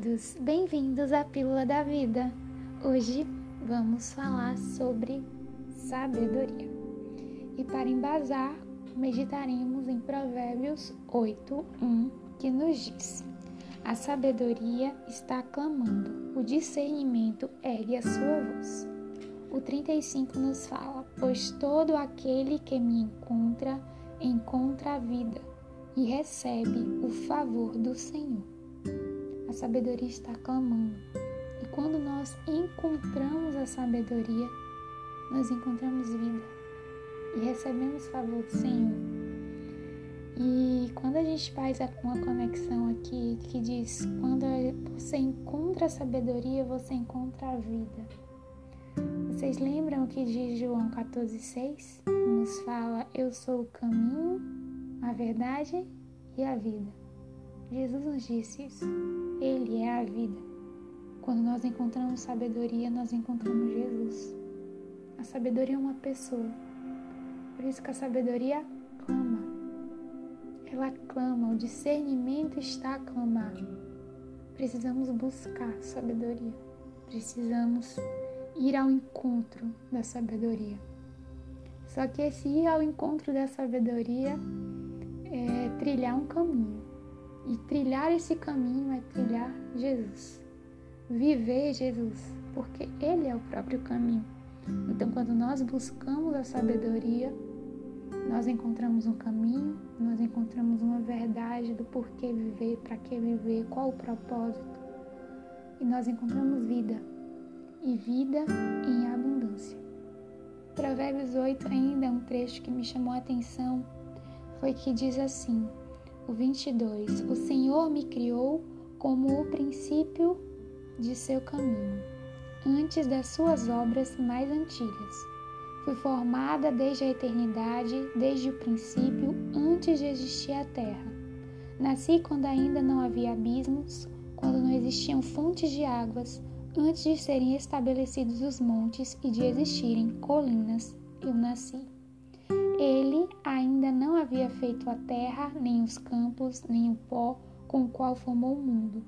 amados, bem-vindos à Pílula da Vida. Hoje vamos falar sobre sabedoria. E para embasar, meditaremos em Provérbios 8, 1, que nos diz: A sabedoria está clamando, o discernimento ergue a sua voz. O 35 nos fala: Pois todo aquele que me encontra, encontra a vida e recebe o favor do Senhor a sabedoria está clamando. E quando nós encontramos a sabedoria, nós encontramos vida e recebemos favor do Senhor. E quando a gente faz uma conexão aqui que diz: quando você encontra a sabedoria, você encontra a vida. Vocês lembram o que diz João 14,6? Nos fala: Eu sou o caminho, a verdade e a vida. Jesus nos disse isso. Ele é a vida. Quando nós encontramos sabedoria, nós encontramos Jesus. A sabedoria é uma pessoa. Por isso que a sabedoria clama. Ela clama, o discernimento está a clamar. Precisamos buscar sabedoria. Precisamos ir ao encontro da sabedoria. Só que esse ir ao encontro da sabedoria é trilhar um caminho. E trilhar esse caminho é trilhar Jesus. Viver Jesus, porque Ele é o próprio caminho. Então, quando nós buscamos a sabedoria, nós encontramos um caminho, nós encontramos uma verdade do porquê viver, para que viver, qual o propósito. E nós encontramos vida, e vida em abundância. Provérbios 8 ainda um trecho que me chamou a atenção, foi que diz assim: o 22. O Senhor me criou como o princípio de seu caminho, antes das suas obras mais antigas. Fui formada desde a eternidade, desde o princípio, antes de existir a terra. Nasci quando ainda não havia abismos, quando não existiam fontes de águas, antes de serem estabelecidos os montes e de existirem colinas, eu nasci. Ele ainda não havia feito a terra, nem os campos, nem o pó com o qual formou o mundo.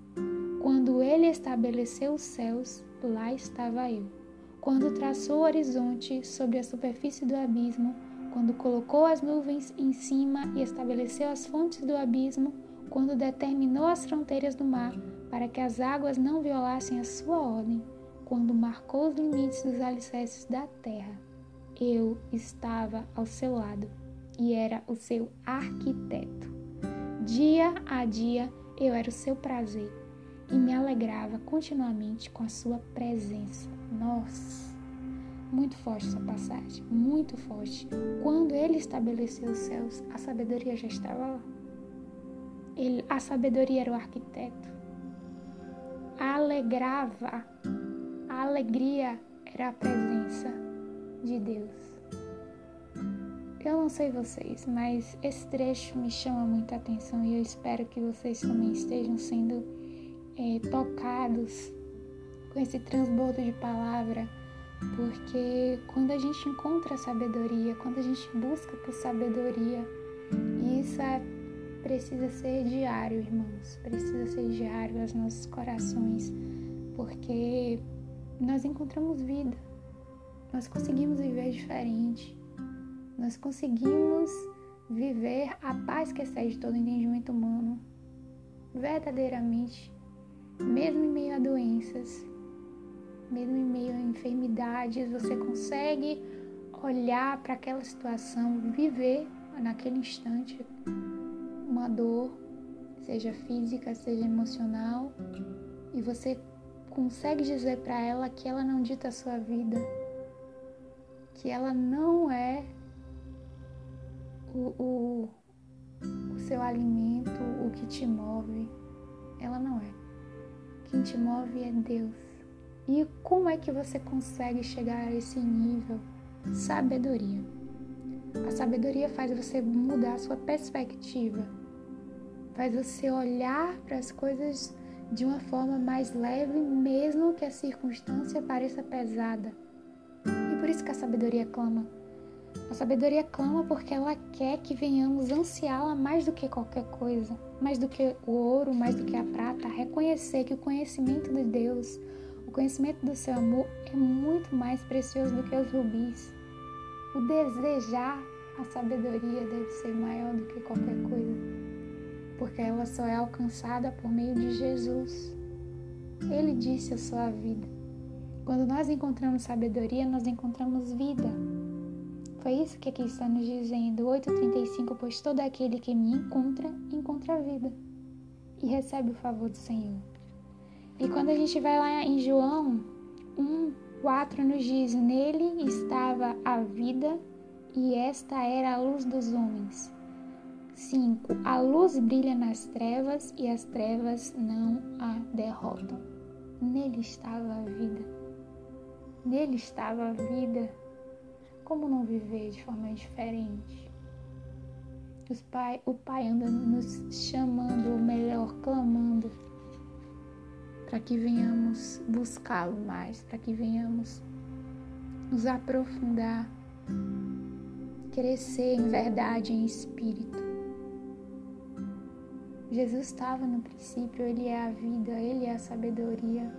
Quando ele estabeleceu os céus, lá estava eu. Quando traçou o horizonte sobre a superfície do abismo, quando colocou as nuvens em cima e estabeleceu as fontes do abismo, quando determinou as fronteiras do mar para que as águas não violassem a sua ordem, quando marcou os limites dos alicerces da terra eu estava ao seu lado e era o seu arquiteto. Dia a dia eu era o seu prazer e me alegrava continuamente com a sua presença. Nossa, muito forte essa passagem, muito forte. Quando ele estabeleceu os céus, a sabedoria já estava lá. Ele, a sabedoria era o arquiteto. Alegrava, a alegria era a presença de Deus. Eu não sei vocês, mas esse trecho me chama muita atenção e eu espero que vocês também estejam sendo é, tocados com esse transbordo de palavra, porque quando a gente encontra sabedoria, quando a gente busca por sabedoria, isso é, precisa ser diário, irmãos, precisa ser diário aos nossos corações, porque nós encontramos vida nós conseguimos viver diferente. Nós conseguimos viver a paz que excede todo entendimento humano, verdadeiramente, mesmo em meio a doenças, mesmo em meio a enfermidades, você consegue olhar para aquela situação, viver naquele instante uma dor, seja física, seja emocional, e você consegue dizer para ela que ela não dita a sua vida, que ela não é o, o, o seu alimento, o que te move. Ela não é. Quem te move é Deus. E como é que você consegue chegar a esse nível? Sabedoria. A sabedoria faz você mudar a sua perspectiva, faz você olhar para as coisas de uma forma mais leve, mesmo que a circunstância pareça pesada por isso que a sabedoria clama. A sabedoria clama porque ela quer que venhamos ansiá-la mais do que qualquer coisa, mais do que o ouro, mais do que a prata, reconhecer que o conhecimento de Deus, o conhecimento do seu amor é muito mais precioso do que os rubis. O desejar a sabedoria deve ser maior do que qualquer coisa, porque ela só é alcançada por meio de Jesus. Ele disse a sua vida. Quando nós encontramos sabedoria, nós encontramos vida. Foi isso que aqui está nos dizendo, 8,35, pois todo aquele que me encontra, encontra a vida e recebe o favor do Senhor. E quando a gente vai lá em João 1, 4 nos diz, nele estava a vida e esta era a luz dos homens. 5. A luz brilha nas trevas e as trevas não a derrotam. Nele estava a vida. Nele estava a vida como não viver de forma diferente? Pai, o Pai anda nos chamando, ou melhor, clamando, para que venhamos buscá-lo mais, para que venhamos nos aprofundar, crescer em verdade, em espírito. Jesus estava no princípio, Ele é a vida, Ele é a sabedoria.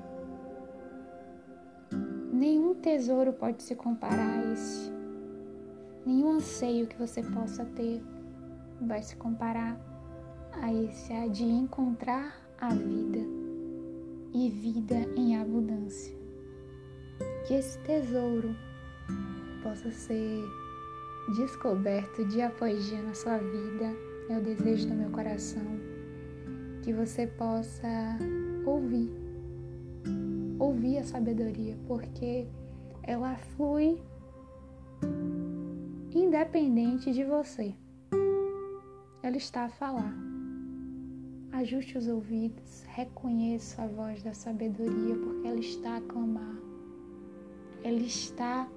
Nenhum tesouro pode se comparar a esse. Nenhum anseio que você possa ter vai se comparar a esse a de encontrar a vida e vida em abundância. Que esse tesouro possa ser descoberto dia após dia na sua vida. É o desejo do meu coração que você possa ouvir a sabedoria, porque ela flui independente de você. Ela está a falar. Ajuste os ouvidos, reconheça a voz da sabedoria, porque ela está a clamar. Ela está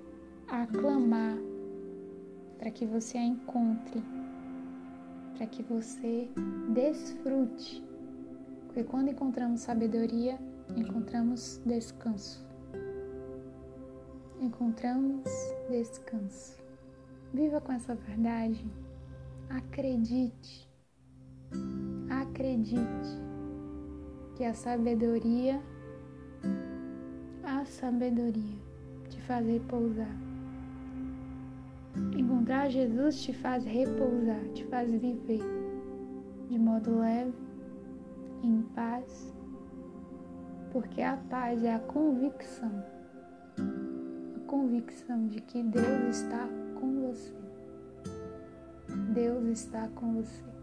a clamar para que você a encontre, para que você desfrute. Porque quando encontramos sabedoria, encontramos descanso. Encontramos descanso. Viva com essa verdade. Acredite. Acredite que a sabedoria, a sabedoria te faz repousar. Encontrar Jesus te faz repousar, te faz viver de modo leve, em paz, porque a paz é a convicção, a convicção de que Deus está com você. Deus está com você.